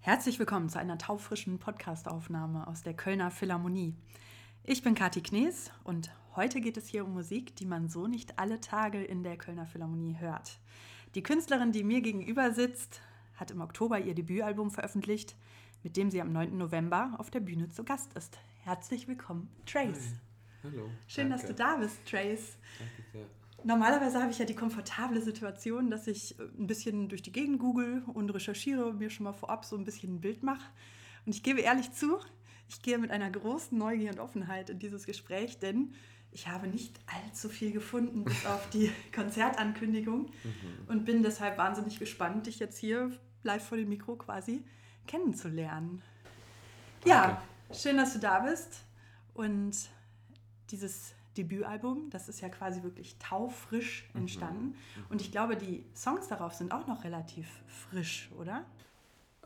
Herzlich willkommen zu einer taufrischen Podcastaufnahme aus der Kölner Philharmonie. Ich bin Kathi Knees und heute geht es hier um Musik, die man so nicht alle Tage in der Kölner Philharmonie hört. Die Künstlerin, die mir gegenüber sitzt, hat im Oktober ihr Debütalbum veröffentlicht, mit dem sie am 9. November auf der Bühne zu Gast ist. Herzlich willkommen, Trace. Hi. Hallo. Schön, danke. dass du da bist, Trace. Danke sehr. Normalerweise habe ich ja die komfortable Situation, dass ich äh, ein bisschen durch die Gegend google und recherchiere, mir schon mal vorab so ein bisschen ein Bild mache. Und ich gebe ehrlich zu, ich gehe mit einer großen Neugier und Offenheit in dieses Gespräch, denn ich habe nicht allzu viel gefunden bis auf die Konzertankündigung mhm. und bin deshalb wahnsinnig gespannt, dich jetzt hier live vor dem Mikro quasi kennenzulernen. Danke. Ja, schön, dass du da bist und dieses Debütalbum. Das ist ja quasi wirklich taufrisch mhm. entstanden. Mhm. Und ich glaube, die Songs darauf sind auch noch relativ frisch, oder?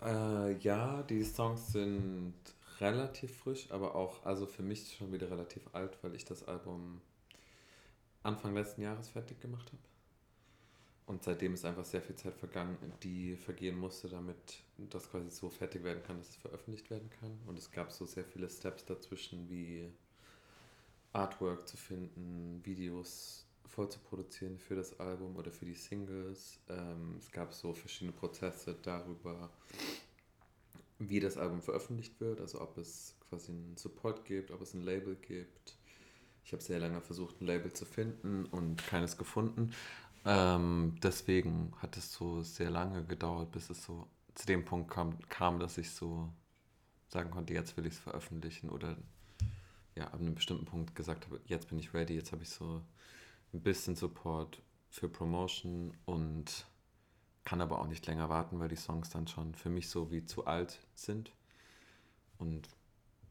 Äh, ja, die Songs sind relativ frisch, aber auch, also für mich schon wieder relativ alt, weil ich das Album Anfang letzten Jahres fertig gemacht habe. Und seitdem ist einfach sehr viel Zeit vergangen, die vergehen musste, damit das quasi so fertig werden kann, dass es veröffentlicht werden kann. Und es gab so sehr viele Steps dazwischen, wie Artwork zu finden, Videos vorzuproduzieren für das Album oder für die Singles. Ähm, es gab so verschiedene Prozesse darüber, wie das Album veröffentlicht wird, also ob es quasi einen Support gibt, ob es ein Label gibt. Ich habe sehr lange versucht, ein Label zu finden und keines gefunden. Ähm, deswegen hat es so sehr lange gedauert, bis es so zu dem Punkt kam, kam dass ich so sagen konnte, jetzt will ich es veröffentlichen oder ja, ab einem bestimmten Punkt gesagt habe, jetzt bin ich ready, jetzt habe ich so ein bisschen Support für Promotion und kann aber auch nicht länger warten, weil die Songs dann schon für mich so wie zu alt sind und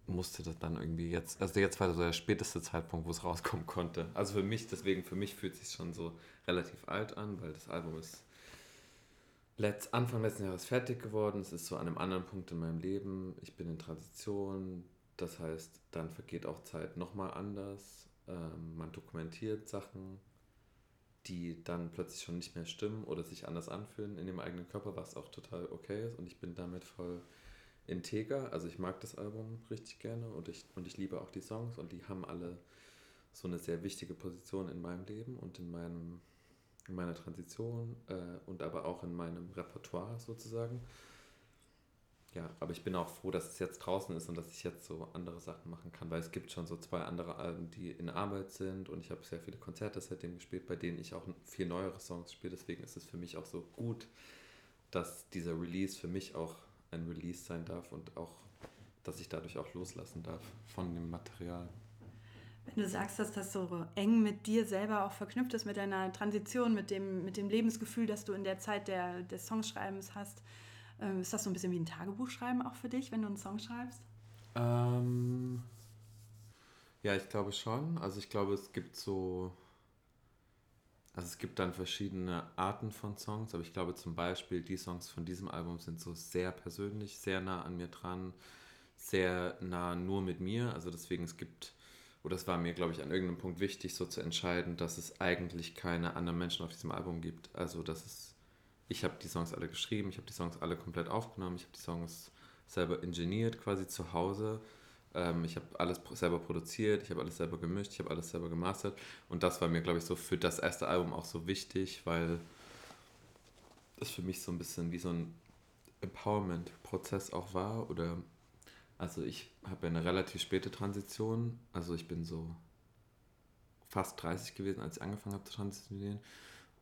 musste das dann irgendwie jetzt, also jetzt war so der späteste Zeitpunkt, wo es rauskommen konnte. Also für mich, deswegen für mich fühlt es sich schon so relativ alt an, weil das Album ist letzt, Anfang letzten Jahres fertig geworden. Es ist so an einem anderen Punkt in meinem Leben. Ich bin in Transition, das heißt, dann vergeht auch Zeit nochmal anders. Ähm, man dokumentiert Sachen, die dann plötzlich schon nicht mehr stimmen oder sich anders anfühlen in dem eigenen Körper, was auch total okay ist. Und ich bin damit voll integer. Also ich mag das Album richtig gerne und ich, und ich liebe auch die Songs und die haben alle so eine sehr wichtige Position in meinem Leben und in, meinem, in meiner Transition äh, und aber auch in meinem Repertoire sozusagen ja, aber ich bin auch froh, dass es jetzt draußen ist und dass ich jetzt so andere Sachen machen kann, weil es gibt schon so zwei andere Alben, die in Arbeit sind und ich habe sehr viele Konzerte seitdem gespielt, bei denen ich auch viel neuere Songs spiele. Deswegen ist es für mich auch so gut, dass dieser Release für mich auch ein Release sein darf und auch, dass ich dadurch auch loslassen darf von dem Material. Wenn du sagst, dass das so eng mit dir selber auch verknüpft ist, mit deiner Transition, mit dem, mit dem Lebensgefühl, das du in der Zeit der, des Songschreibens hast, ähm, ist das so ein bisschen wie ein Tagebuch schreiben auch für dich, wenn du einen Song schreibst? Ähm, ja, ich glaube schon. Also ich glaube, es gibt so, also es gibt dann verschiedene Arten von Songs, aber ich glaube zum Beispiel die Songs von diesem Album sind so sehr persönlich, sehr nah an mir dran, sehr nah nur mit mir. Also deswegen es gibt oder es war mir, glaube ich, an irgendeinem Punkt wichtig, so zu entscheiden, dass es eigentlich keine anderen Menschen auf diesem Album gibt. Also, dass es ich habe die Songs alle geschrieben, ich habe die Songs alle komplett aufgenommen, ich habe die Songs selber ingeniert quasi zu Hause. Ähm, ich habe alles selber produziert, ich habe alles selber gemischt, ich habe alles selber gemastert. Und das war mir, glaube ich, so für das erste Album auch so wichtig, weil das für mich so ein bisschen wie so ein Empowerment-Prozess auch war. Oder also ich habe ja eine relativ späte Transition. Also ich bin so fast 30 gewesen, als ich angefangen habe zu transitionieren.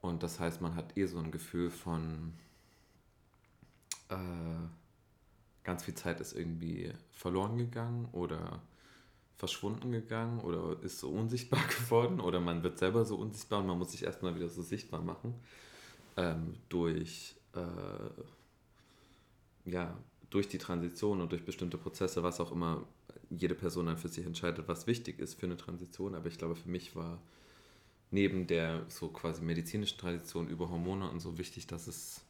Und das heißt, man hat eh so ein Gefühl von, äh, ganz viel Zeit ist irgendwie verloren gegangen oder verschwunden gegangen oder ist so unsichtbar geworden oder man wird selber so unsichtbar und man muss sich erstmal wieder so sichtbar machen ähm, durch, äh, ja, durch die Transition und durch bestimmte Prozesse, was auch immer jede Person dann für sich entscheidet, was wichtig ist für eine Transition. Aber ich glaube, für mich war neben der so quasi medizinischen Tradition über Hormone und so wichtig, dass es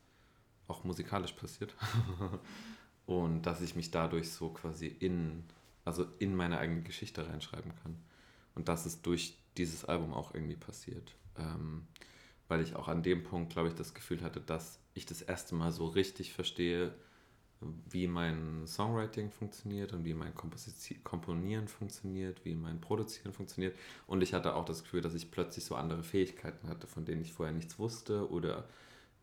auch musikalisch passiert. und dass ich mich dadurch so quasi in, also in meine eigene Geschichte reinschreiben kann. Und dass es durch dieses Album auch irgendwie passiert. Ähm, weil ich auch an dem Punkt, glaube ich, das Gefühl hatte, dass ich das erste Mal so richtig verstehe, wie mein Songwriting funktioniert und wie mein Komponieren funktioniert, wie mein Produzieren funktioniert. Und ich hatte auch das Gefühl, dass ich plötzlich so andere Fähigkeiten hatte, von denen ich vorher nichts wusste oder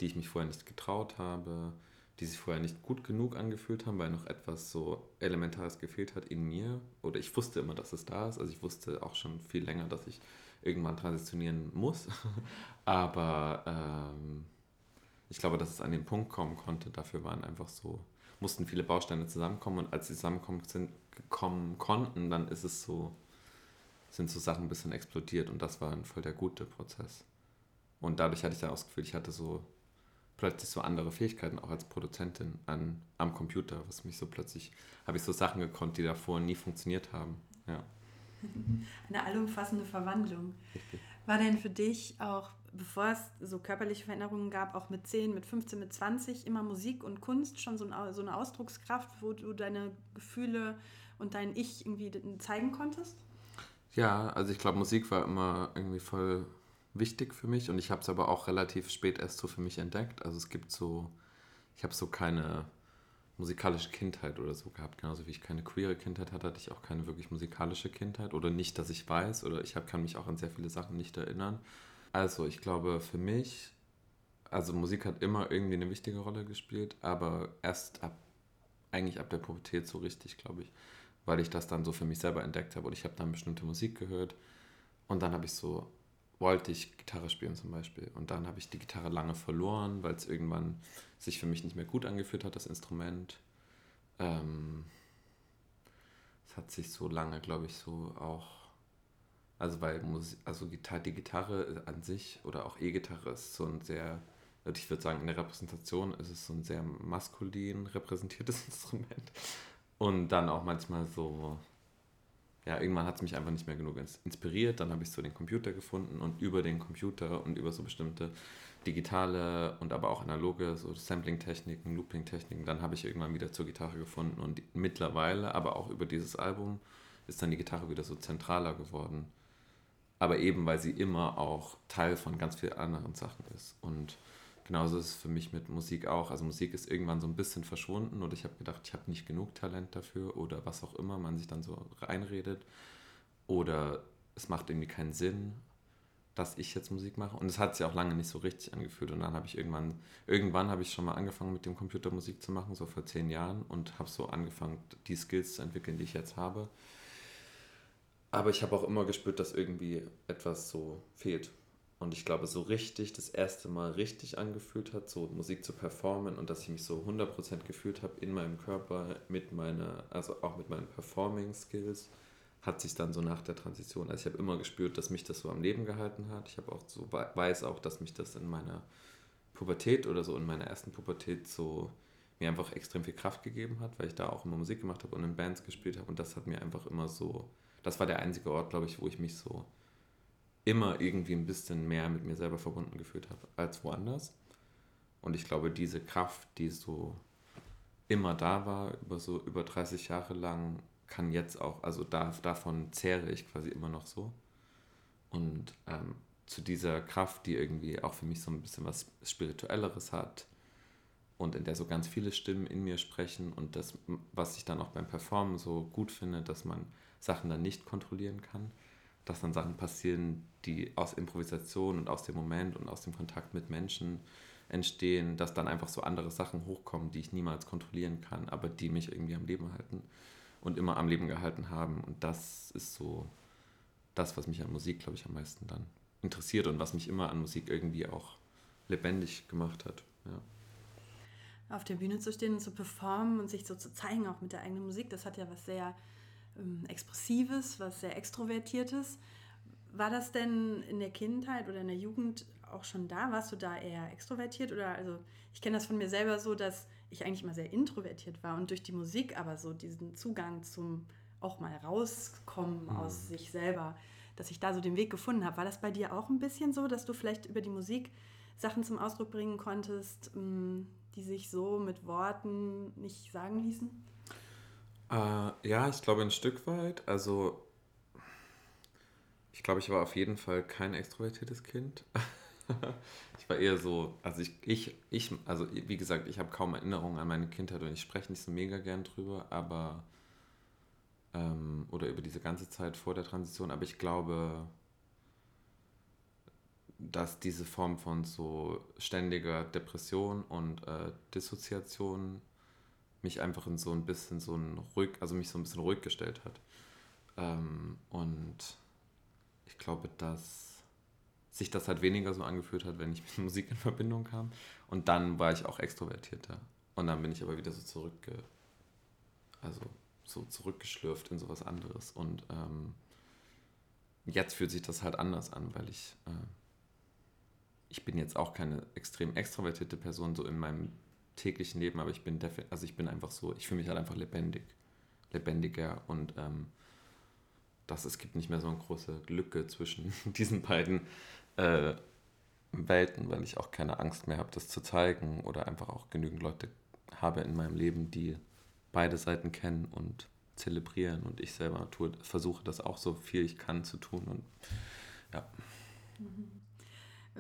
die ich mich vorher nicht getraut habe, die sich vorher nicht gut genug angefühlt haben, weil noch etwas so Elementares gefehlt hat in mir. Oder ich wusste immer, dass es da ist. Also ich wusste auch schon viel länger, dass ich irgendwann transitionieren muss. Aber ähm, ich glaube, dass es an den Punkt kommen konnte. Dafür waren einfach so, mussten viele Bausteine zusammenkommen und als sie zusammenkommen sind, kommen konnten, dann ist es so, sind so Sachen ein bisschen explodiert und das war ein voll der gute Prozess. Und dadurch hatte ich dann auch das Gefühl, ich hatte so plötzlich so andere Fähigkeiten auch als Produzentin an, am Computer, was mich so plötzlich, habe ich so Sachen gekonnt, die davor nie funktioniert haben. Ja. Eine allumfassende Verwandlung. Richtig. War denn für dich auch, bevor es so körperliche Veränderungen gab, auch mit 10, mit 15, mit 20 immer Musik und Kunst schon so, ein, so eine Ausdruckskraft, wo du deine Gefühle und dein Ich irgendwie zeigen konntest? Ja, also ich glaube, Musik war immer irgendwie voll wichtig für mich und ich habe es aber auch relativ spät erst so für mich entdeckt. Also es gibt so, ich habe so keine musikalische Kindheit oder so gehabt. Genauso wie ich keine queere Kindheit hatte, hatte ich auch keine wirklich musikalische Kindheit. Oder nicht, dass ich weiß. Oder ich hab, kann mich auch an sehr viele Sachen nicht erinnern. Also ich glaube, für mich, also Musik hat immer irgendwie eine wichtige Rolle gespielt, aber erst ab, eigentlich ab der Pubertät so richtig, glaube ich. Weil ich das dann so für mich selber entdeckt habe. Und ich habe dann bestimmte Musik gehört. Und dann habe ich so wollte ich Gitarre spielen zum Beispiel. Und dann habe ich die Gitarre lange verloren, weil es irgendwann sich für mich nicht mehr gut angefühlt hat, das Instrument. Ähm, es hat sich so lange, glaube ich, so auch, also weil Musik, also die Gitarre an sich oder auch E-Gitarre ist so ein sehr, ich würde sagen, in der Repräsentation ist es so ein sehr maskulin repräsentiertes Instrument. Und dann auch manchmal so ja, irgendwann hat es mich einfach nicht mehr genug inspiriert. Dann habe ich so den Computer gefunden und über den Computer und über so bestimmte digitale und aber auch analoge so Sampling-Techniken, Looping-Techniken, dann habe ich irgendwann wieder zur Gitarre gefunden und mittlerweile, aber auch über dieses Album, ist dann die Gitarre wieder so zentraler geworden. Aber eben, weil sie immer auch Teil von ganz vielen anderen Sachen ist. Und genauso ist es für mich mit Musik auch. Also Musik ist irgendwann so ein bisschen verschwunden oder ich habe gedacht, ich habe nicht genug Talent dafür oder was auch immer man sich dann so reinredet. Oder es macht irgendwie keinen Sinn, dass ich jetzt Musik mache. Und es hat sich auch lange nicht so richtig angefühlt. Und dann habe ich irgendwann, irgendwann habe ich schon mal angefangen mit dem Computer Musik zu machen, so vor zehn Jahren und habe so angefangen, die Skills zu entwickeln, die ich jetzt habe. Aber ich habe auch immer gespürt, dass irgendwie etwas so fehlt. Und ich glaube, so richtig, das erste Mal richtig angefühlt hat, so Musik zu performen und dass ich mich so 100% gefühlt habe in meinem Körper, mit meiner, also auch mit meinen Performing-Skills, hat sich dann so nach der Transition, also ich habe immer gespürt, dass mich das so am Leben gehalten hat. Ich habe auch so, weiß auch, dass mich das in meiner Pubertät oder so in meiner ersten Pubertät so mir einfach extrem viel Kraft gegeben hat, weil ich da auch immer Musik gemacht habe und in Bands gespielt habe und das hat mir einfach immer so, das war der einzige Ort, glaube ich, wo ich mich so immer irgendwie ein bisschen mehr mit mir selber verbunden gefühlt habe als woanders. Und ich glaube, diese Kraft, die so immer da war, über so über 30 Jahre lang, kann jetzt auch, also da, davon zehre ich quasi immer noch so. Und ähm, zu dieser Kraft, die irgendwie auch für mich so ein bisschen was Spirituelleres hat und in der so ganz viele Stimmen in mir sprechen und das, was ich dann auch beim Performen so gut finde, dass man Sachen dann nicht kontrollieren kann dass dann Sachen passieren, die aus Improvisation und aus dem Moment und aus dem Kontakt mit Menschen entstehen, dass dann einfach so andere Sachen hochkommen, die ich niemals kontrollieren kann, aber die mich irgendwie am Leben halten und immer am Leben gehalten haben. Und das ist so das, was mich an Musik, glaube ich, am meisten dann interessiert und was mich immer an Musik irgendwie auch lebendig gemacht hat. Ja. Auf der Bühne zu stehen und zu performen und sich so zu zeigen, auch mit der eigenen Musik, das hat ja was sehr Expressives, was sehr Extrovertiertes. War das denn in der Kindheit oder in der Jugend auch schon da? Warst du da eher extrovertiert oder also ich kenne das von mir selber so, dass ich eigentlich immer sehr introvertiert war und durch die Musik aber so diesen Zugang zum auch mal rauskommen mhm. aus sich selber, dass ich da so den Weg gefunden habe. War das bei dir auch ein bisschen so, dass du vielleicht über die Musik Sachen zum Ausdruck bringen konntest, mm, die sich so mit Worten nicht sagen ließen? Äh, ja, ich glaube ein Stück weit. Also, ich glaube, ich war auf jeden Fall kein extrovertiertes Kind. ich war eher so, also ich, ich, ich also wie gesagt, ich habe kaum Erinnerungen an meine Kindheit und ich spreche nicht so mega gern drüber, aber ähm, oder über diese ganze Zeit vor der Transition, aber ich glaube, dass diese Form von so ständiger Depression und äh, Dissoziation mich einfach in so ein bisschen so ein ruhig, also mich so ein bisschen ruhig gestellt hat. Ähm, und ich glaube, dass sich das halt weniger so angefühlt hat, wenn ich mit Musik in Verbindung kam. Und dann war ich auch extrovertierter. Und dann bin ich aber wieder so zurückge, also so zurückgeschlürft in sowas anderes. Und ähm, jetzt fühlt sich das halt anders an, weil ich, äh, ich bin jetzt auch keine extrem extrovertierte Person so in meinem täglichen Leben, aber ich bin also ich bin einfach so, ich fühle mich halt einfach lebendig, lebendiger und ähm, das, es gibt nicht mehr so eine große Lücke zwischen diesen beiden äh, Welten, weil ich auch keine Angst mehr habe, das zu zeigen oder einfach auch genügend Leute habe in meinem Leben, die beide Seiten kennen und zelebrieren und ich selber tue, versuche das auch so viel ich kann zu tun und ja. Mhm.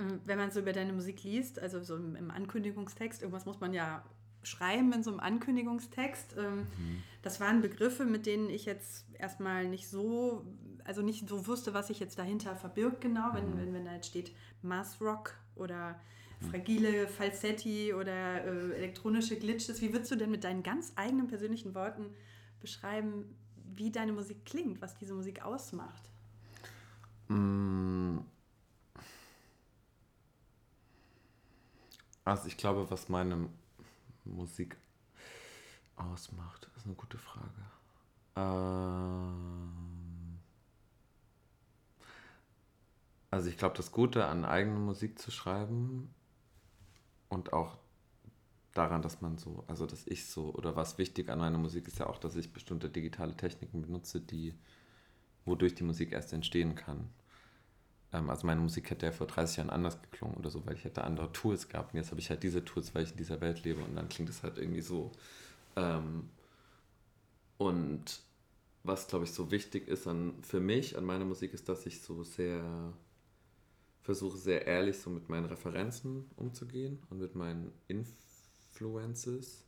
Ähm, wenn man so über deine Musik liest, also so im, Ankündigungstext, irgendwas muss man ja schreiben in so einem Ankündigungstext. Ähm, mhm. Das waren Begriffe, mit denen ich jetzt erstmal nicht so, also nicht so wusste, was sich jetzt dahinter verbirgt genau, wenn, mhm. wenn, wenn da jetzt steht Mass Rock oder fragile Falsetti oder äh, elektronische Glitches. Wie würdest du denn mit deinen ganz eigenen persönlichen Worten beschreiben, wie deine Musik klingt, was diese Musik ausmacht? Mm. Also ich glaube, was meine Musik ausmacht, ist eine gute Frage. Ähm also ich glaube, das Gute an eigene Musik zu schreiben und auch daran, dass man so, also dass ich so, oder was wichtig an meiner Musik ist ja auch, dass ich bestimmte digitale Techniken benutze, die, wodurch die Musik erst entstehen kann. Ähm, also meine Musik hätte ja vor 30 Jahren anders geklungen oder so, weil ich hätte andere Tools gehabt. Und jetzt habe ich halt diese Tools, weil ich in dieser Welt lebe und dann klingt es halt irgendwie so. Ähm, und was, glaube ich, so wichtig ist an, für mich an meiner Musik, ist, dass ich so sehr versuche, sehr ehrlich so mit meinen Referenzen umzugehen und mit meinen Influences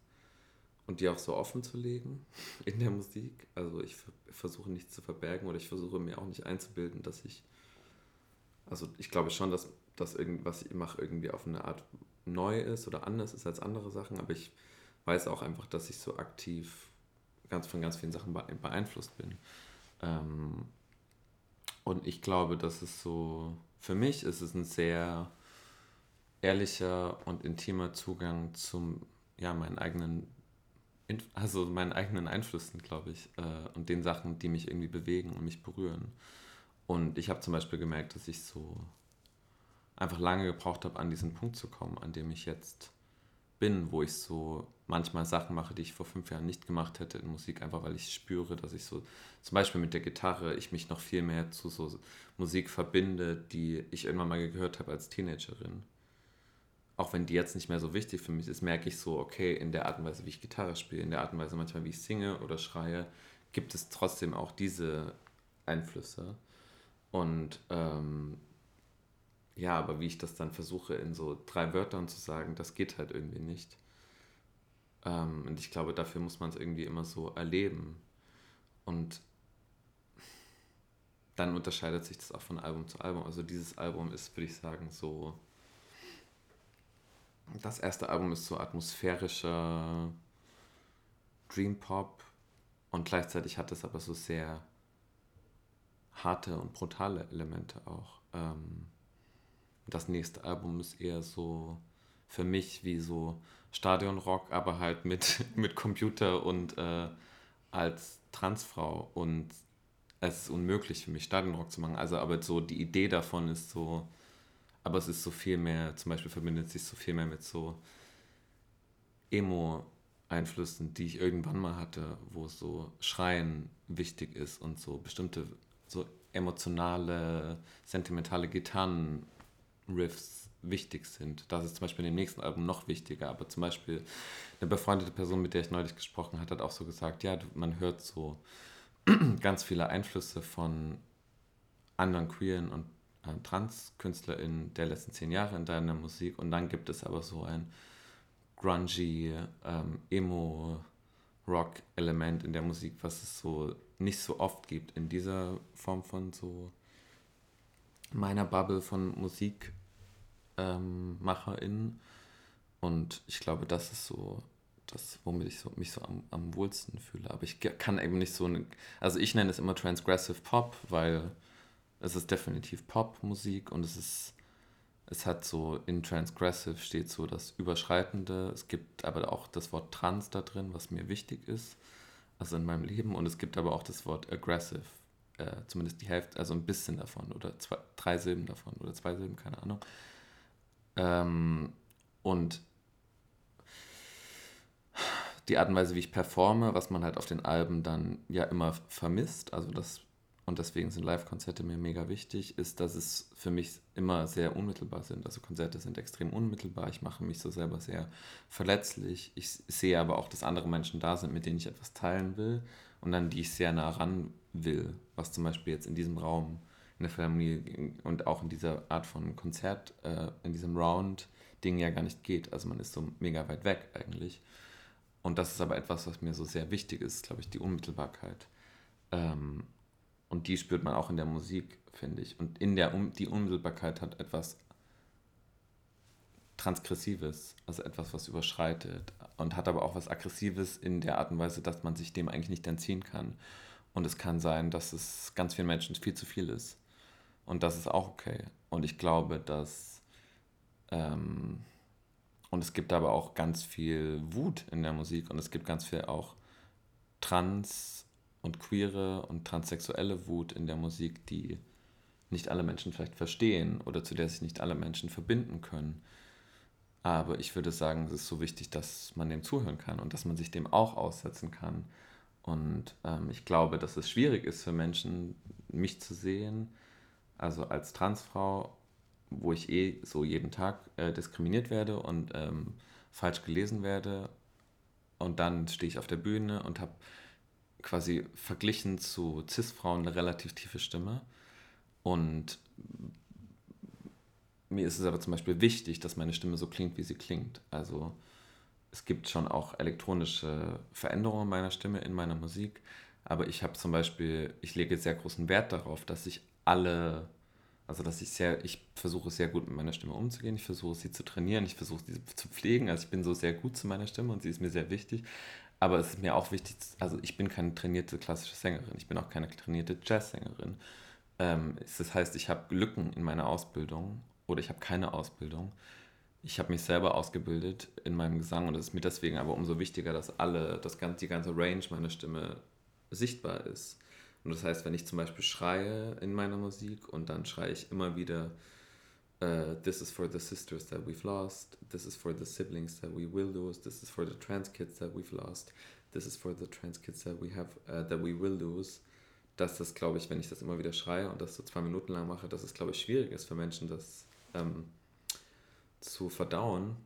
und die auch so offen zu legen in der Musik. Also ich versuche nichts zu verbergen oder ich versuche mir auch nicht einzubilden, dass ich also ich glaube schon, dass das irgendwas ich mache irgendwie auf eine Art neu ist oder anders ist als andere Sachen, aber ich weiß auch einfach, dass ich so aktiv ganz von ganz vielen Sachen beeinflusst bin. Ähm, und ich glaube, dass es so, für mich ist es ein sehr ehrlicher und intimer Zugang zum, ja, meinen eigenen, also meinen eigenen Einflüssen, glaube ich, äh, und den Sachen, die mich irgendwie bewegen und mich berühren. Und ich habe zum Beispiel gemerkt, dass ich so einfach lange gebraucht habe, an diesen Punkt zu kommen, an dem ich jetzt bin, wo ich so manchmal Sachen mache, die ich vor fünf Jahren nicht gemacht hätte in Musik, einfach weil ich spüre, dass ich so, zum Beispiel mit der Gitarre, ich mich noch viel mehr zu so Musik verbinde, die ich irgendwann mal gehört habe als Teenagerin. Auch wenn die jetzt nicht mehr so wichtig für mich ist, merke ich so, okay, in der Art und Weise, wie ich Gitarre spiele, in der Art und Weise manchmal, wie ich singe oder schreie, gibt es trotzdem auch diese Einflüsse. Und ähm, ja, aber wie ich das dann versuche in so drei Wörtern zu sagen, das geht halt irgendwie nicht. Ähm, und ich glaube, dafür muss man es irgendwie immer so erleben. Und dann unterscheidet sich das auch von Album zu Album. Also dieses Album ist, würde ich sagen, so. Das erste Album ist so atmosphärischer Dream Pop und gleichzeitig hat es aber so sehr harte und brutale Elemente auch. Ähm, das nächste Album ist eher so für mich wie so Stadionrock, aber halt mit, mit Computer und äh, als Transfrau. Und es ist unmöglich für mich, Stadionrock zu machen. Also, aber so die Idee davon ist so, aber es ist so viel mehr, zum Beispiel verbindet sich so viel mehr mit so Emo-Einflüssen, die ich irgendwann mal hatte, wo so Schreien wichtig ist und so bestimmte so emotionale, sentimentale Gitarren-Riffs wichtig sind. Das ist zum Beispiel in dem nächsten Album noch wichtiger. Aber zum Beispiel eine befreundete Person, mit der ich neulich gesprochen habe, hat auch so gesagt, ja, man hört so ganz viele Einflüsse von anderen queeren und äh, Trans-KünstlerInnen der letzten zehn Jahre in deiner Musik und dann gibt es aber so ein grungy, ähm, Emo-Rock-Element in der Musik, was es so nicht so oft gibt in dieser Form von so meiner Bubble von MusikmacherInnen. Ähm, und ich glaube, das ist so das, womit ich so, mich so am, am wohlsten fühle. Aber ich kann eben nicht so eine, also ich nenne es immer Transgressive Pop, weil es ist definitiv Popmusik und es ist, es hat so in Transgressive steht so das Überschreitende. Es gibt aber auch das Wort Trans da drin, was mir wichtig ist, also in meinem Leben. Und es gibt aber auch das Wort Aggressive, äh, zumindest die Hälfte, also ein bisschen davon oder zwei, drei Silben davon oder zwei Silben, keine Ahnung. Ähm, und die Art und Weise, wie ich performe, was man halt auf den Alben dann ja immer vermisst, also das, und deswegen sind Live-Konzerte mir mega wichtig, ist, dass es für mich immer sehr unmittelbar sind. Also Konzerte sind extrem unmittelbar, ich mache mich so selber sehr verletzlich. Ich sehe aber auch, dass andere Menschen da sind, mit denen ich etwas teilen will und an die ich sehr nah ran will, was zum Beispiel jetzt in diesem Raum, in der Philharmonie und auch in dieser Art von Konzert, äh, in diesem Round-Ding ja gar nicht geht. Also man ist so mega weit weg eigentlich. Und das ist aber etwas, was mir so sehr wichtig ist, glaube ich, die Unmittelbarkeit. Ähm, und die spürt man auch in der Musik, finde ich. Und in der um die Unmittelbarkeit hat etwas Transgressives, also etwas, was überschreitet. Und hat aber auch was Aggressives in der Art und Weise, dass man sich dem eigentlich nicht entziehen kann. Und es kann sein, dass es ganz vielen Menschen viel zu viel ist. Und das ist auch okay. Und ich glaube, dass ähm, und es gibt aber auch ganz viel Wut in der Musik und es gibt ganz viel auch trans und queere und transsexuelle Wut in der Musik, die nicht alle Menschen vielleicht verstehen oder zu der sich nicht alle Menschen verbinden können. Aber ich würde sagen, es ist so wichtig, dass man dem zuhören kann und dass man sich dem auch aussetzen kann. Und ähm, ich glaube, dass es schwierig ist für Menschen, mich zu sehen, also als Transfrau wo ich eh so jeden Tag äh, diskriminiert werde und ähm, falsch gelesen werde. Und dann stehe ich auf der Bühne und habe quasi verglichen zu CIS-Frauen eine relativ tiefe Stimme. Und mir ist es aber zum Beispiel wichtig, dass meine Stimme so klingt, wie sie klingt. Also es gibt schon auch elektronische Veränderungen meiner Stimme in meiner Musik, aber ich habe zum Beispiel, ich lege sehr großen Wert darauf, dass ich alle also, dass ich sehr, ich versuche sehr gut mit meiner Stimme umzugehen, ich versuche sie zu trainieren, ich versuche sie zu pflegen. Also ich bin so sehr gut zu meiner Stimme und sie ist mir sehr wichtig. Aber es ist mir auch wichtig, also ich bin keine trainierte klassische Sängerin, ich bin auch keine trainierte Jazzsängerin. Ähm, das heißt, ich habe Lücken in meiner Ausbildung oder ich habe keine Ausbildung. Ich habe mich selber ausgebildet in meinem Gesang und es ist mir deswegen aber umso wichtiger, dass alle, das ganze, die ganze Range meiner Stimme sichtbar ist. Und das heißt, wenn ich zum Beispiel schreie in meiner Musik und dann schreie ich immer wieder, uh, this is for the sisters that we've lost, this is for the siblings that we will lose, this is for the trans kids that we've lost, this is for the trans kids that we have, uh, that we will lose, dass das, glaube ich, wenn ich das immer wieder schreie und das so zwei Minuten lang mache, dass es, glaube ich, schwierig ist für Menschen, das ähm, zu verdauen,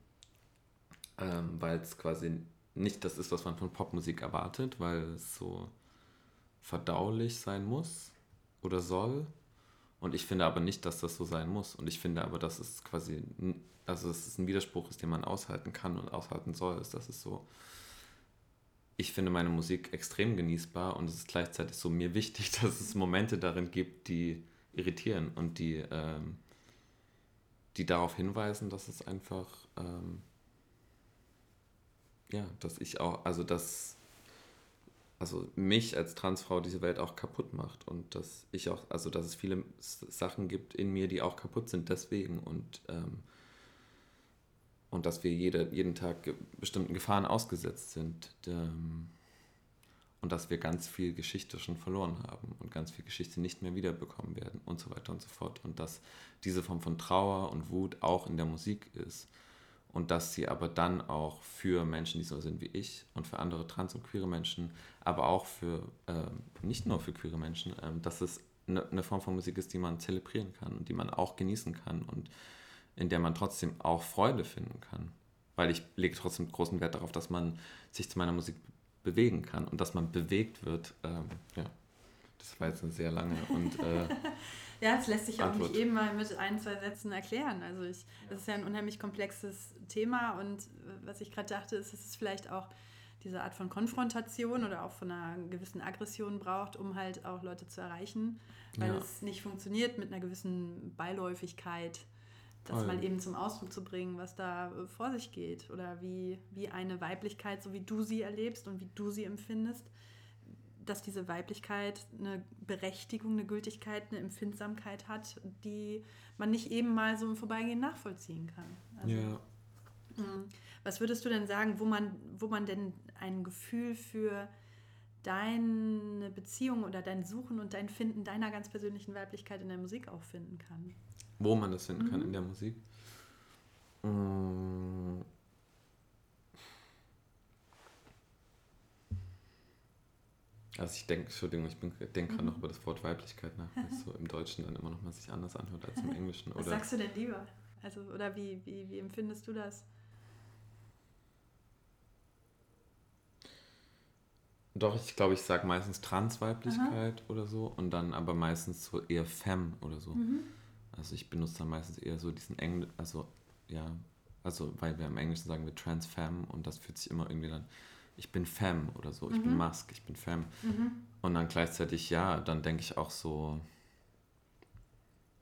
ähm, weil es quasi nicht das ist, was man von Popmusik erwartet, weil es so verdaulich sein muss oder soll. Und ich finde aber nicht, dass das so sein muss. Und ich finde aber, dass es quasi, also dass es ein Widerspruch ist, den man aushalten kann und aushalten soll. Ist, dass es so, ich finde meine Musik extrem genießbar und es ist gleichzeitig so mir wichtig, dass es Momente darin gibt, die irritieren und die, ähm, die darauf hinweisen, dass es einfach, ähm, ja, dass ich auch, also dass also mich als Transfrau diese Welt auch kaputt macht und dass ich auch, also dass es viele Sachen gibt in mir, die auch kaputt sind deswegen und, ähm, und dass wir jede, jeden Tag bestimmten Gefahren ausgesetzt sind ähm, und dass wir ganz viel Geschichte schon verloren haben und ganz viel Geschichte nicht mehr wiederbekommen werden und so weiter und so fort. Und dass diese Form von Trauer und Wut auch in der Musik ist und dass sie aber dann auch für Menschen, die so sind wie ich und für andere trans- und queere Menschen, aber auch für, äh, nicht nur für queere Menschen, äh, dass es eine, eine Form von Musik ist, die man zelebrieren kann und die man auch genießen kann und in der man trotzdem auch Freude finden kann. Weil ich lege trotzdem großen Wert darauf, dass man sich zu meiner Musik bewegen kann und dass man bewegt wird. Ähm, ja, das war jetzt eine sehr lange und äh, Ja, es lässt sich auch nicht eben mal mit ein, zwei Sätzen erklären. Also ich, es ist ja ein unheimlich komplexes Thema und äh, was ich gerade dachte, ist, dass es vielleicht auch diese Art von Konfrontation oder auch von einer gewissen Aggression braucht, um halt auch Leute zu erreichen, weil ja. es nicht funktioniert mit einer gewissen Beiläufigkeit, das Voll. mal eben zum Ausdruck zu bringen, was da äh, vor sich geht oder wie, wie eine Weiblichkeit, so wie du sie erlebst und wie du sie empfindest, dass diese Weiblichkeit eine Berechtigung, eine Gültigkeit, eine Empfindsamkeit hat, die man nicht eben mal so im Vorbeigehen nachvollziehen kann. Also, ja. Hm. Was würdest du denn sagen, wo man, wo man denn ein Gefühl für deine Beziehung oder dein Suchen und dein Finden deiner ganz persönlichen Weiblichkeit in der Musik auch finden kann? Wo man das finden mhm. kann in der Musik? Also ich denke, Entschuldigung, ich denke gerade mhm. noch über das Wort Weiblichkeit nach, weil es so im Deutschen dann immer noch mal sich anders anhört als im Englischen. Was sagst du denn lieber? Also, oder wie, wie, wie empfindest du das? Doch, ich glaube, ich sage meistens Transweiblichkeit Aha. oder so und dann aber meistens so eher Femme oder so. Mhm. Also ich benutze dann meistens eher so diesen Englisch, also ja, also weil wir im Englischen sagen wir Transfemme und das fühlt sich immer irgendwie dann ich bin Femme oder so, ich mhm. bin Mask, ich bin Femme. Mhm. Und dann gleichzeitig, ja, dann denke ich auch so,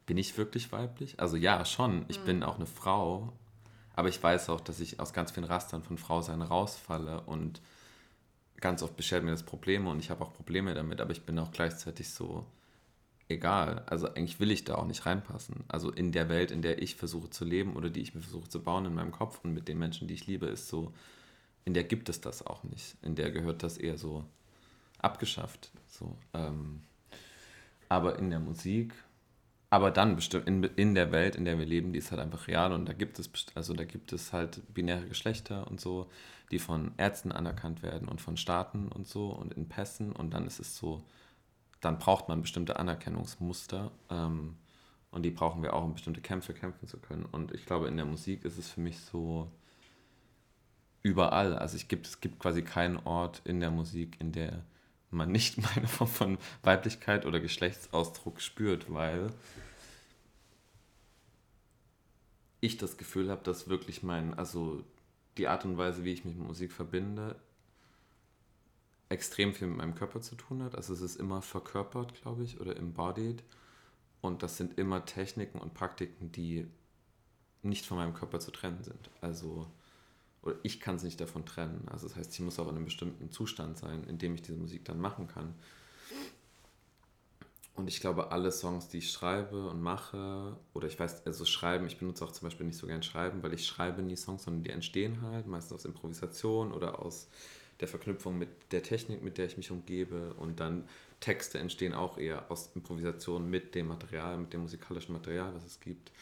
bin ich wirklich weiblich? Also ja, schon, ich mhm. bin auch eine Frau, aber ich weiß auch, dass ich aus ganz vielen Rastern von Frau sein rausfalle und ganz oft beschert mir das Probleme und ich habe auch Probleme damit, aber ich bin auch gleichzeitig so, egal. Also eigentlich will ich da auch nicht reinpassen. Also in der Welt, in der ich versuche zu leben oder die ich mir versuche zu bauen in meinem Kopf und mit den Menschen, die ich liebe, ist so, in der gibt es das auch nicht. In der gehört das eher so abgeschafft. So, ähm, aber in der Musik, aber dann bestimmt in, in der Welt, in der wir leben, die ist halt einfach real und da gibt es also da gibt es halt binäre Geschlechter und so, die von Ärzten anerkannt werden und von Staaten und so und in Pässen und dann ist es so, dann braucht man bestimmte Anerkennungsmuster ähm, und die brauchen wir auch, um bestimmte Kämpfe kämpfen zu können. Und ich glaube, in der Musik ist es für mich so, überall. Also ich gibt, es gibt quasi keinen Ort in der Musik, in der man nicht meine Form von Weiblichkeit oder Geschlechtsausdruck spürt, weil ich das Gefühl habe, dass wirklich mein, also die Art und Weise, wie ich mich mit Musik verbinde, extrem viel mit meinem Körper zu tun hat. Also es ist immer verkörpert, glaube ich, oder embodied. Und das sind immer Techniken und Praktiken, die nicht von meinem Körper zu trennen sind. Also oder ich kann es nicht davon trennen. Also das heißt, ich muss auch in einem bestimmten Zustand sein, in dem ich diese Musik dann machen kann. Und ich glaube, alle Songs, die ich schreibe und mache, oder ich weiß, also schreiben, ich benutze auch zum Beispiel nicht so gern schreiben, weil ich schreibe nie Songs, sondern die entstehen halt, meistens aus Improvisation oder aus der Verknüpfung mit der Technik, mit der ich mich umgebe. Und dann Texte entstehen auch eher aus Improvisation mit dem Material, mit dem musikalischen Material, was es gibt.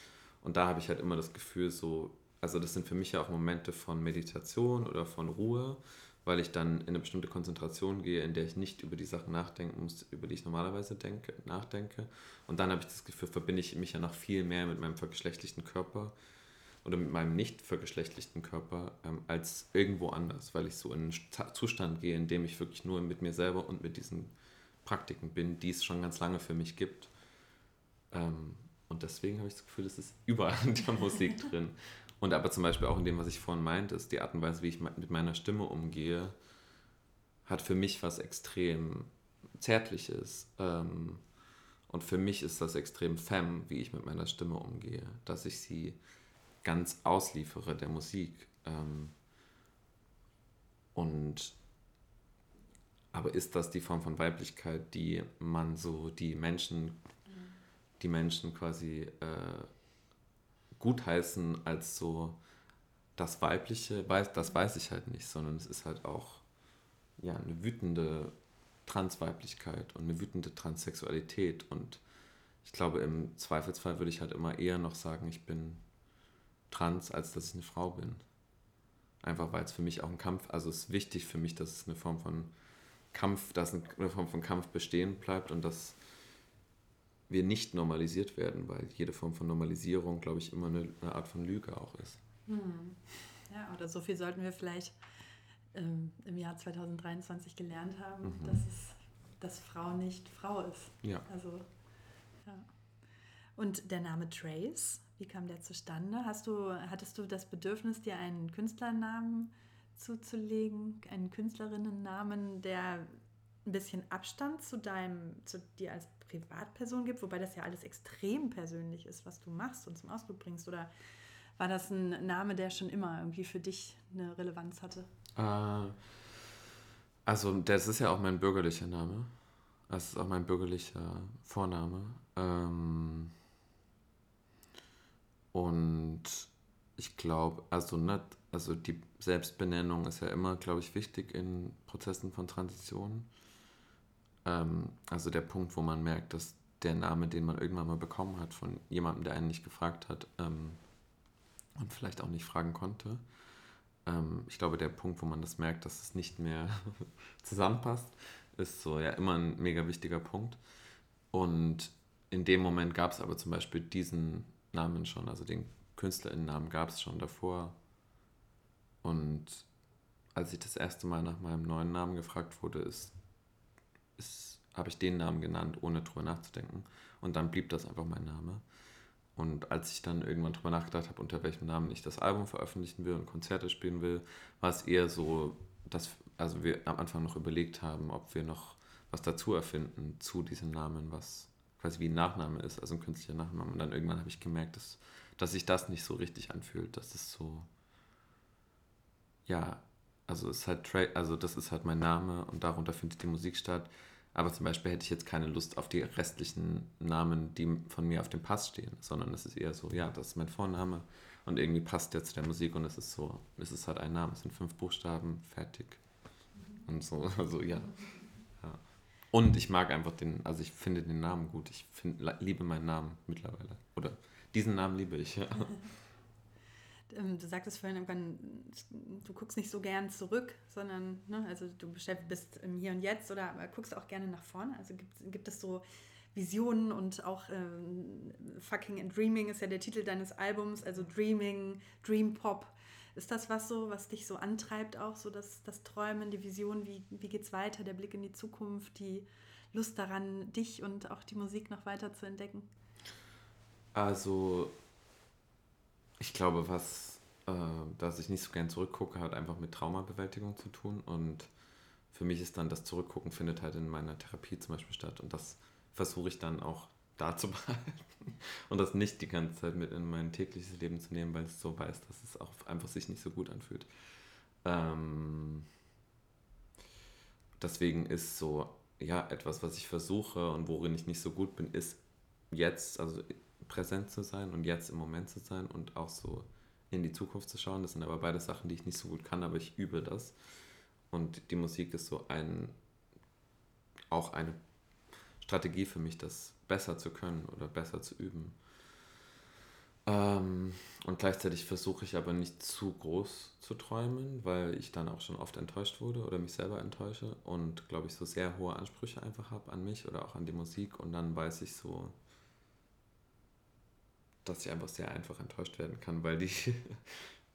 Und da habe ich halt immer das Gefühl, so also das sind für mich ja auch Momente von Meditation oder von Ruhe, weil ich dann in eine bestimmte Konzentration gehe, in der ich nicht über die Sachen nachdenken muss, über die ich normalerweise denke, nachdenke. Und dann habe ich das Gefühl, verbinde ich mich ja noch viel mehr mit meinem vergeschlechtlichten Körper oder mit meinem nicht vergeschlechtlichten Körper ähm, als irgendwo anders, weil ich so in einen Zustand gehe, in dem ich wirklich nur mit mir selber und mit diesen Praktiken bin, die es schon ganz lange für mich gibt. Ähm, und deswegen habe ich das Gefühl, es ist überall in der Musik drin. Und aber zum Beispiel auch in dem, was ich vorhin meinte, ist die Art und Weise, wie ich mit meiner Stimme umgehe, hat für mich was extrem Zärtliches. Ähm, und für mich ist das extrem femme, wie ich mit meiner Stimme umgehe, dass ich sie ganz ausliefere der Musik. Ähm, und aber ist das die Form von Weiblichkeit, die man so die Menschen, die Menschen quasi äh, gutheißen als so das Weibliche, weiß, das weiß ich halt nicht, sondern es ist halt auch ja, eine wütende Transweiblichkeit und eine wütende Transsexualität. Und ich glaube, im Zweifelsfall würde ich halt immer eher noch sagen, ich bin trans, als dass ich eine Frau bin. Einfach weil es für mich auch ein Kampf, also es ist wichtig für mich, dass es eine Form von Kampf, dass eine Form von Kampf bestehen bleibt und dass wir nicht normalisiert werden, weil jede Form von Normalisierung, glaube ich, immer eine, eine Art von Lüge auch ist. Hm. Ja, oder so viel sollten wir vielleicht ähm, im Jahr 2023 gelernt haben, mhm. dass, es, dass Frau nicht Frau ist. Ja. Also, ja. Und der Name Trace, wie kam der zustande? Hast du, hattest du das Bedürfnis, dir einen Künstlernamen zuzulegen, einen Künstlerinnennamen, der ein bisschen Abstand zu deinem, zu dir als Privatperson gibt, wobei das ja alles extrem persönlich ist, was du machst und zum Ausdruck bringst? Oder war das ein Name, der schon immer irgendwie für dich eine Relevanz hatte? Äh, also, das ist ja auch mein bürgerlicher Name. Das ist auch mein bürgerlicher Vorname. Ähm, und ich glaube, also, ne, also die Selbstbenennung ist ja immer, glaube ich, wichtig in Prozessen von Transition. Ähm, also der Punkt, wo man merkt, dass der Name, den man irgendwann mal bekommen hat von jemandem, der einen nicht gefragt hat ähm, und vielleicht auch nicht fragen konnte. Ähm, ich glaube, der Punkt, wo man das merkt, dass es nicht mehr zusammenpasst, ist so ja immer ein mega wichtiger Punkt. Und in dem Moment gab es aber zum Beispiel diesen Namen schon, also den Künstlerinnennamen gab es schon davor. Und als ich das erste Mal nach meinem neuen Namen gefragt wurde, ist, ist, habe ich den Namen genannt, ohne drüber nachzudenken. Und dann blieb das einfach mein Name. Und als ich dann irgendwann drüber nachgedacht habe, unter welchem Namen ich das Album veröffentlichen will und Konzerte spielen will, war es eher so, dass also wir am Anfang noch überlegt haben, ob wir noch was dazu erfinden zu diesem Namen, was quasi wie ein Nachname ist, also ein künstlicher Nachname. Und dann irgendwann habe ich gemerkt, dass, dass sich das nicht so richtig anfühlt, dass es so, ja, also ist halt, also das ist halt mein Name und darunter findet die Musik statt. Aber zum Beispiel hätte ich jetzt keine Lust auf die restlichen Namen, die von mir auf dem Pass stehen, sondern es ist eher so, ja, das ist mein Vorname und irgendwie passt der zu der Musik und es ist so, es ist halt ein Name, es sind fünf Buchstaben, fertig. Und so, also ja. ja. Und ich mag einfach den, also ich finde den Namen gut. Ich find, liebe meinen Namen mittlerweile. Oder diesen Namen liebe ich, ja. Ähm, du sagtest vorhin irgendwann, du guckst nicht so gern zurück, sondern, ne, also du bist im Hier und Jetzt oder guckst auch gerne nach vorne. Also gibt, gibt es so Visionen und auch ähm, Fucking and Dreaming ist ja der Titel deines Albums, also Dreaming, Dream Pop. Ist das was so, was dich so antreibt, auch so das, das Träumen, die Vision, wie, wie es weiter, der Blick in die Zukunft, die Lust daran, dich und auch die Musik noch weiter zu entdecken? Also ich glaube, was, äh, dass ich nicht so gern zurückgucke, hat einfach mit Traumabewältigung zu tun. Und für mich ist dann das Zurückgucken findet halt in meiner Therapie zum Beispiel statt. Und das versuche ich dann auch da zu behalten und das nicht die ganze Zeit mit in mein tägliches Leben zu nehmen, weil ich so weiß, dass es auch einfach sich nicht so gut anfühlt. Ähm, deswegen ist so, ja, etwas, was ich versuche und worin ich nicht so gut bin, ist jetzt, also präsent zu sein und jetzt im Moment zu sein und auch so in die Zukunft zu schauen. Das sind aber beide Sachen, die ich nicht so gut kann, aber ich übe das. Und die Musik ist so ein, auch eine Strategie für mich, das besser zu können oder besser zu üben. Ähm, und gleichzeitig versuche ich aber nicht zu groß zu träumen, weil ich dann auch schon oft enttäuscht wurde oder mich selber enttäusche und glaube ich so sehr hohe Ansprüche einfach habe an mich oder auch an die Musik und dann weiß ich so, dass ich einfach sehr einfach enttäuscht werden kann, weil die,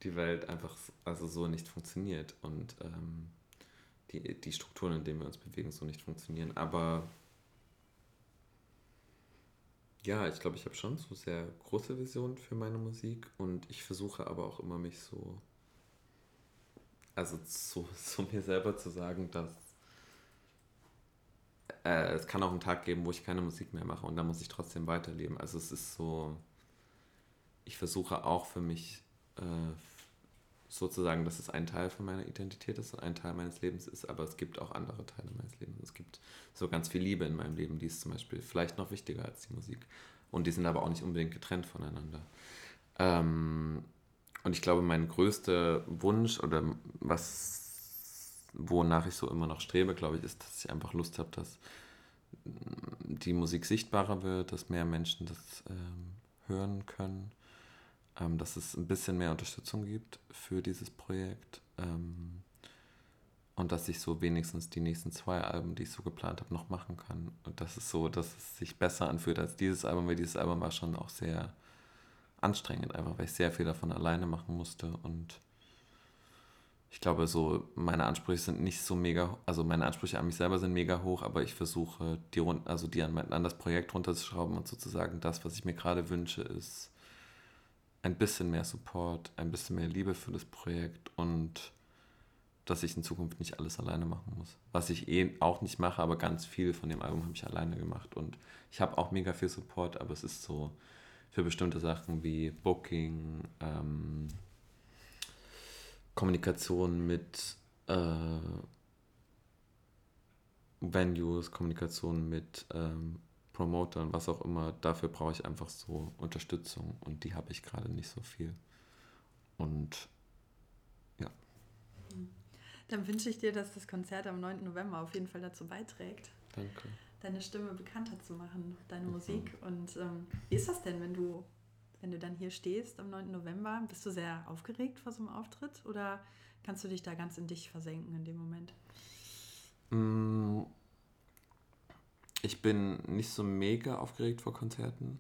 die Welt einfach also so nicht funktioniert und ähm, die, die Strukturen, in denen wir uns bewegen, so nicht funktionieren. Aber ja, ich glaube, ich habe schon so sehr große Visionen für meine Musik und ich versuche aber auch immer mich so, also zu, zu mir selber zu sagen, dass äh, es kann auch einen Tag geben, wo ich keine Musik mehr mache und dann muss ich trotzdem weiterleben. Also es ist so, ich versuche auch für mich äh, sozusagen, dass es ein Teil von meiner Identität ist und ein Teil meines Lebens ist, aber es gibt auch andere Teile meines Lebens. Es gibt so ganz viel Liebe in meinem Leben, die ist zum Beispiel vielleicht noch wichtiger als die Musik. Und die sind aber auch nicht unbedingt getrennt voneinander. Ähm, und ich glaube, mein größter Wunsch oder was, wonach ich so immer noch strebe, glaube ich, ist, dass ich einfach Lust habe, dass die Musik sichtbarer wird, dass mehr Menschen das ähm, hören können ähm, dass es ein bisschen mehr Unterstützung gibt für dieses Projekt. Ähm, und dass ich so wenigstens die nächsten zwei Alben, die ich so geplant habe, noch machen kann. Und das ist so, dass es sich besser anfühlt als dieses Album, weil dieses Album war schon auch sehr anstrengend, einfach weil ich sehr viel davon alleine machen musste. Und ich glaube, so meine Ansprüche sind nicht so mega, also meine Ansprüche an mich selber sind mega hoch, aber ich versuche, die, also die an, an das Projekt runterzuschrauben und sozusagen das, was ich mir gerade wünsche, ist ein bisschen mehr Support, ein bisschen mehr Liebe für das Projekt und dass ich in Zukunft nicht alles alleine machen muss. Was ich eh auch nicht mache, aber ganz viel von dem Album habe ich alleine gemacht. Und ich habe auch mega viel Support, aber es ist so für bestimmte Sachen wie Booking, ähm, Kommunikation mit äh, Venues, Kommunikation mit ähm, Promotern, was auch immer. Dafür brauche ich einfach so Unterstützung und die habe ich gerade nicht so viel. Und dann wünsche ich dir, dass das Konzert am 9. November auf jeden Fall dazu beiträgt. Danke. Deine Stimme bekannter zu machen, deine mhm. Musik. Und ähm, wie ist das denn, wenn du, wenn du dann hier stehst am 9. November? Bist du sehr aufgeregt vor so einem Auftritt oder kannst du dich da ganz in dich versenken in dem Moment? Mm, ich bin nicht so mega aufgeregt vor Konzerten.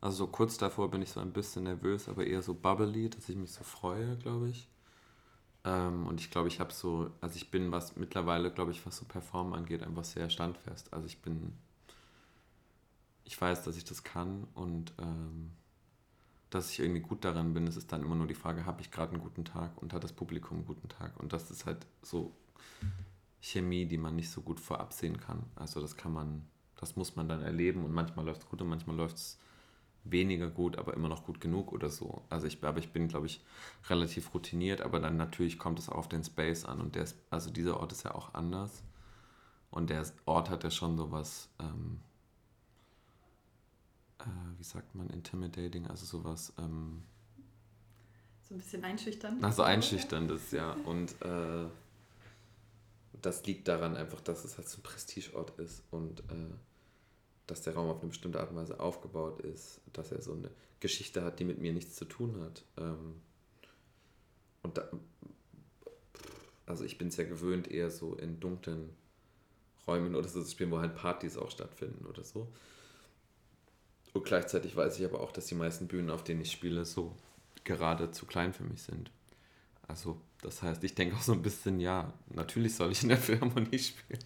Also so kurz davor bin ich so ein bisschen nervös, aber eher so bubbly, dass ich mich so freue, glaube ich. Ähm, und ich glaube, ich habe so, also ich bin was mittlerweile, glaube ich, was so Performen angeht, einfach sehr standfest. Also ich bin, ich weiß, dass ich das kann und ähm, dass ich irgendwie gut daran bin. Es ist dann immer nur die Frage, habe ich gerade einen guten Tag und hat das Publikum einen guten Tag? Und das ist halt so Chemie, die man nicht so gut vorab sehen kann. Also das kann man, das muss man dann erleben und manchmal läuft es gut und manchmal läuft es weniger gut, aber immer noch gut genug oder so. Also ich, aber ich bin, glaube ich, relativ routiniert, aber dann natürlich kommt es auf den Space an und der ist, also dieser Ort ist ja auch anders und der Ort hat ja schon sowas, ähm, äh, wie sagt man, intimidating, also sowas, ähm, so ein bisschen einschüchtern. Also einschüchterndes, ja. Und äh, das liegt daran einfach, dass es halt so ein Prestigeort ist und äh, dass der Raum auf eine bestimmte Art und Weise aufgebaut ist, dass er so eine Geschichte hat, die mit mir nichts zu tun hat. Ähm, und da, also ich bin es ja gewöhnt, eher so in dunklen Räumen oder so zu spielen, wo halt Partys auch stattfinden oder so. Und gleichzeitig weiß ich aber auch, dass die meisten Bühnen, auf denen ich spiele, so gerade zu klein für mich sind. Also das heißt, ich denke auch so ein bisschen, ja, natürlich soll ich in der Philharmonie spielen.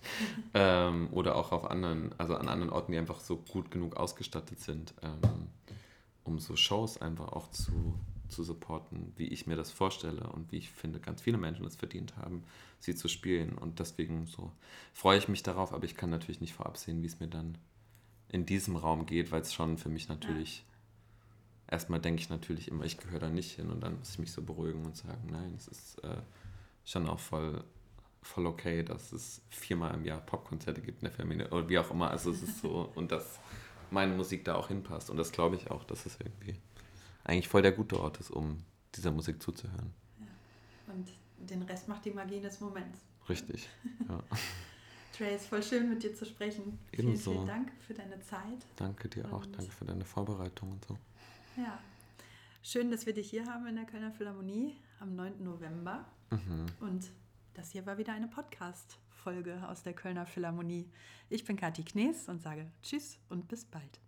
ähm, oder auch auf anderen, also an anderen Orten, die einfach so gut genug ausgestattet sind, ähm, um so Shows einfach auch zu, zu supporten, wie ich mir das vorstelle und wie ich finde, ganz viele Menschen es verdient haben, sie zu spielen. Und deswegen so freue ich mich darauf, aber ich kann natürlich nicht vorab sehen, wie es mir dann in diesem Raum geht, weil es schon für mich natürlich. Ja erstmal denke ich natürlich immer, ich gehöre da nicht hin und dann muss ich mich so beruhigen und sagen, nein, es ist äh, schon auch voll, voll okay, dass es viermal im Jahr Popkonzerte gibt in der Familie oder wie auch immer. Also es ist so und dass meine Musik da auch hinpasst und das glaube ich auch, dass es irgendwie eigentlich voll der gute Ort ist, um dieser Musik zuzuhören. Ja. Und den Rest macht die Magie des Moments. Richtig, ja. Ist voll schön mit dir zu sprechen. Ebenso. Vielen, vielen Dank für deine Zeit. Danke dir auch, danke für deine Vorbereitung und so. Ja. Schön, dass wir dich hier haben in der Kölner Philharmonie am 9. November. Mhm. Und das hier war wieder eine Podcast-Folge aus der Kölner Philharmonie. Ich bin Kathi Knees und sage Tschüss und bis bald.